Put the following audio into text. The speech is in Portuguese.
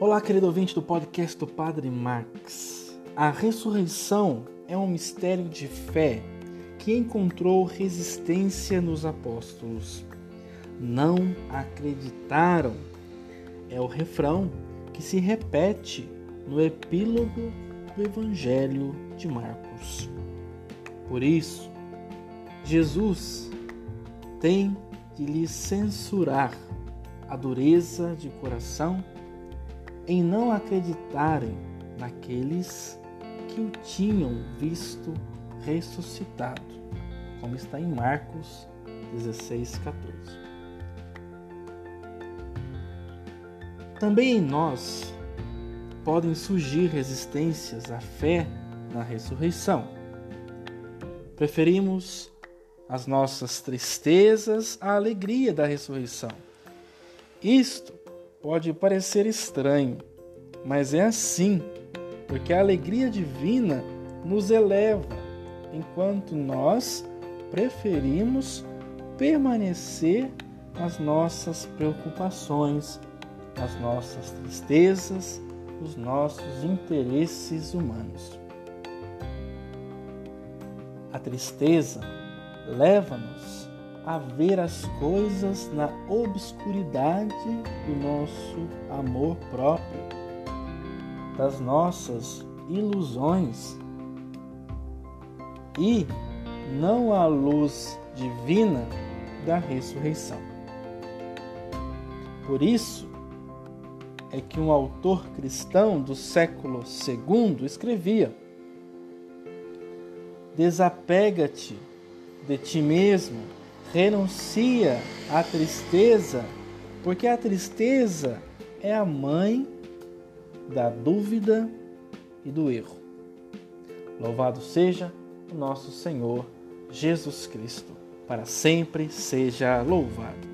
Olá, querido ouvinte do podcast do Padre Max. A ressurreição é um mistério de fé que encontrou resistência nos apóstolos. Não acreditaram. É o refrão que se repete no epílogo do Evangelho de Marcos. Por isso, Jesus tem de lhes censurar a dureza de coração em não acreditarem naqueles que o tinham visto ressuscitado, como está em Marcos 16, 14. Também em nós podem surgir resistências à fé na ressurreição. Preferimos as nossas tristezas à alegria da ressurreição. Isto pode parecer estranho, mas é assim, porque a alegria divina nos eleva, enquanto nós preferimos permanecer nas nossas preocupações, nas nossas tristezas, nos nossos interesses humanos. A tristeza leva-nos a ver as coisas na obscuridade do nosso amor próprio, das nossas ilusões e não à luz divina da ressurreição. Por isso é que um autor cristão do século II escrevia: Desapega-te de ti mesmo, renuncia à tristeza, porque a tristeza é a mãe da dúvida e do erro. Louvado seja o nosso Senhor Jesus Cristo, para sempre seja louvado.